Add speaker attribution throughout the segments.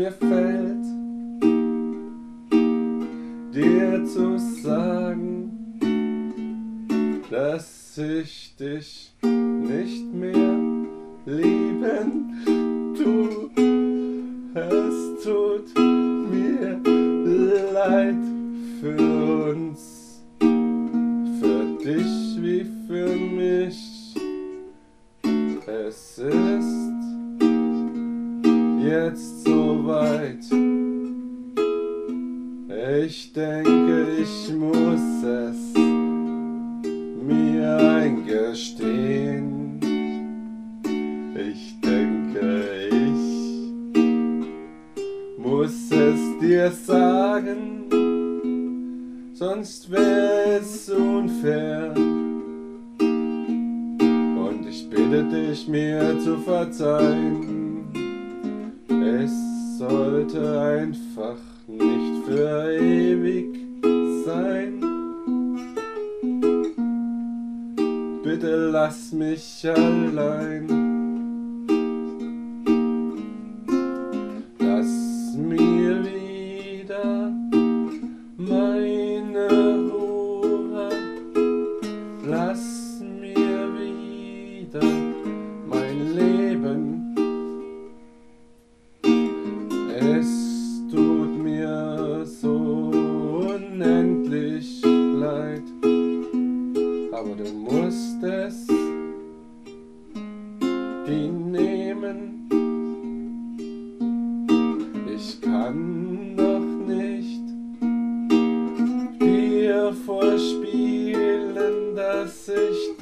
Speaker 1: mir fällt, dir zu sagen, dass ich dich nicht mehr lieben tu. Es tut mir leid für uns, für dich wie für mich. Es ist jetzt soweit. Ich denke, ich muss es mir eingestehen. Ich denke, ich muss es dir sagen, sonst wäre es unfair. Und ich bitte dich, mir zu verzeihen. Sollte einfach nicht für ewig sein. Bitte lass mich allein. Lass mir wieder meine Ruhe. Lass mir wieder mein Leben. Du musst es hinnehmen. Ich kann doch nicht dir vorspielen, dass ich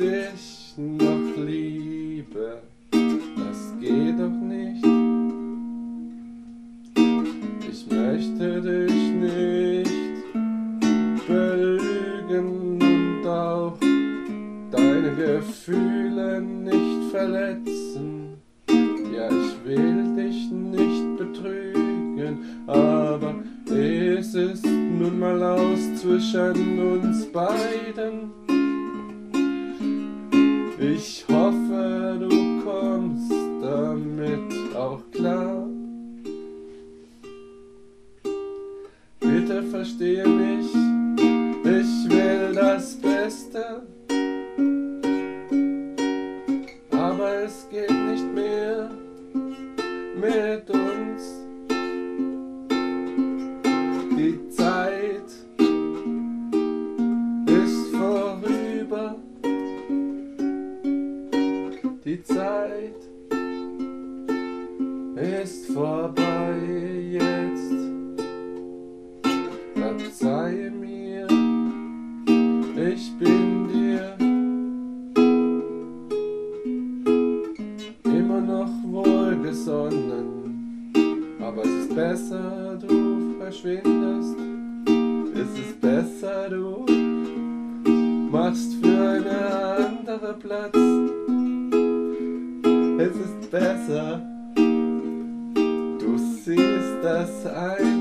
Speaker 1: verletzen. Ja, ich will dich nicht betrügen, aber es ist nun mal aus zwischen uns beiden. Ich hoffe, du kommst damit auch klar. Bitte verstehe mich, ich will das Beste. Nicht mehr mit uns. Die Zeit ist vorüber. Die Zeit ist vorbei jetzt. Verzeihe mir, ich bin wohlgesonnen. Aber es ist besser, du verschwindest. Es ist besser, du machst für eine andere Platz. Es ist besser, du siehst das ein.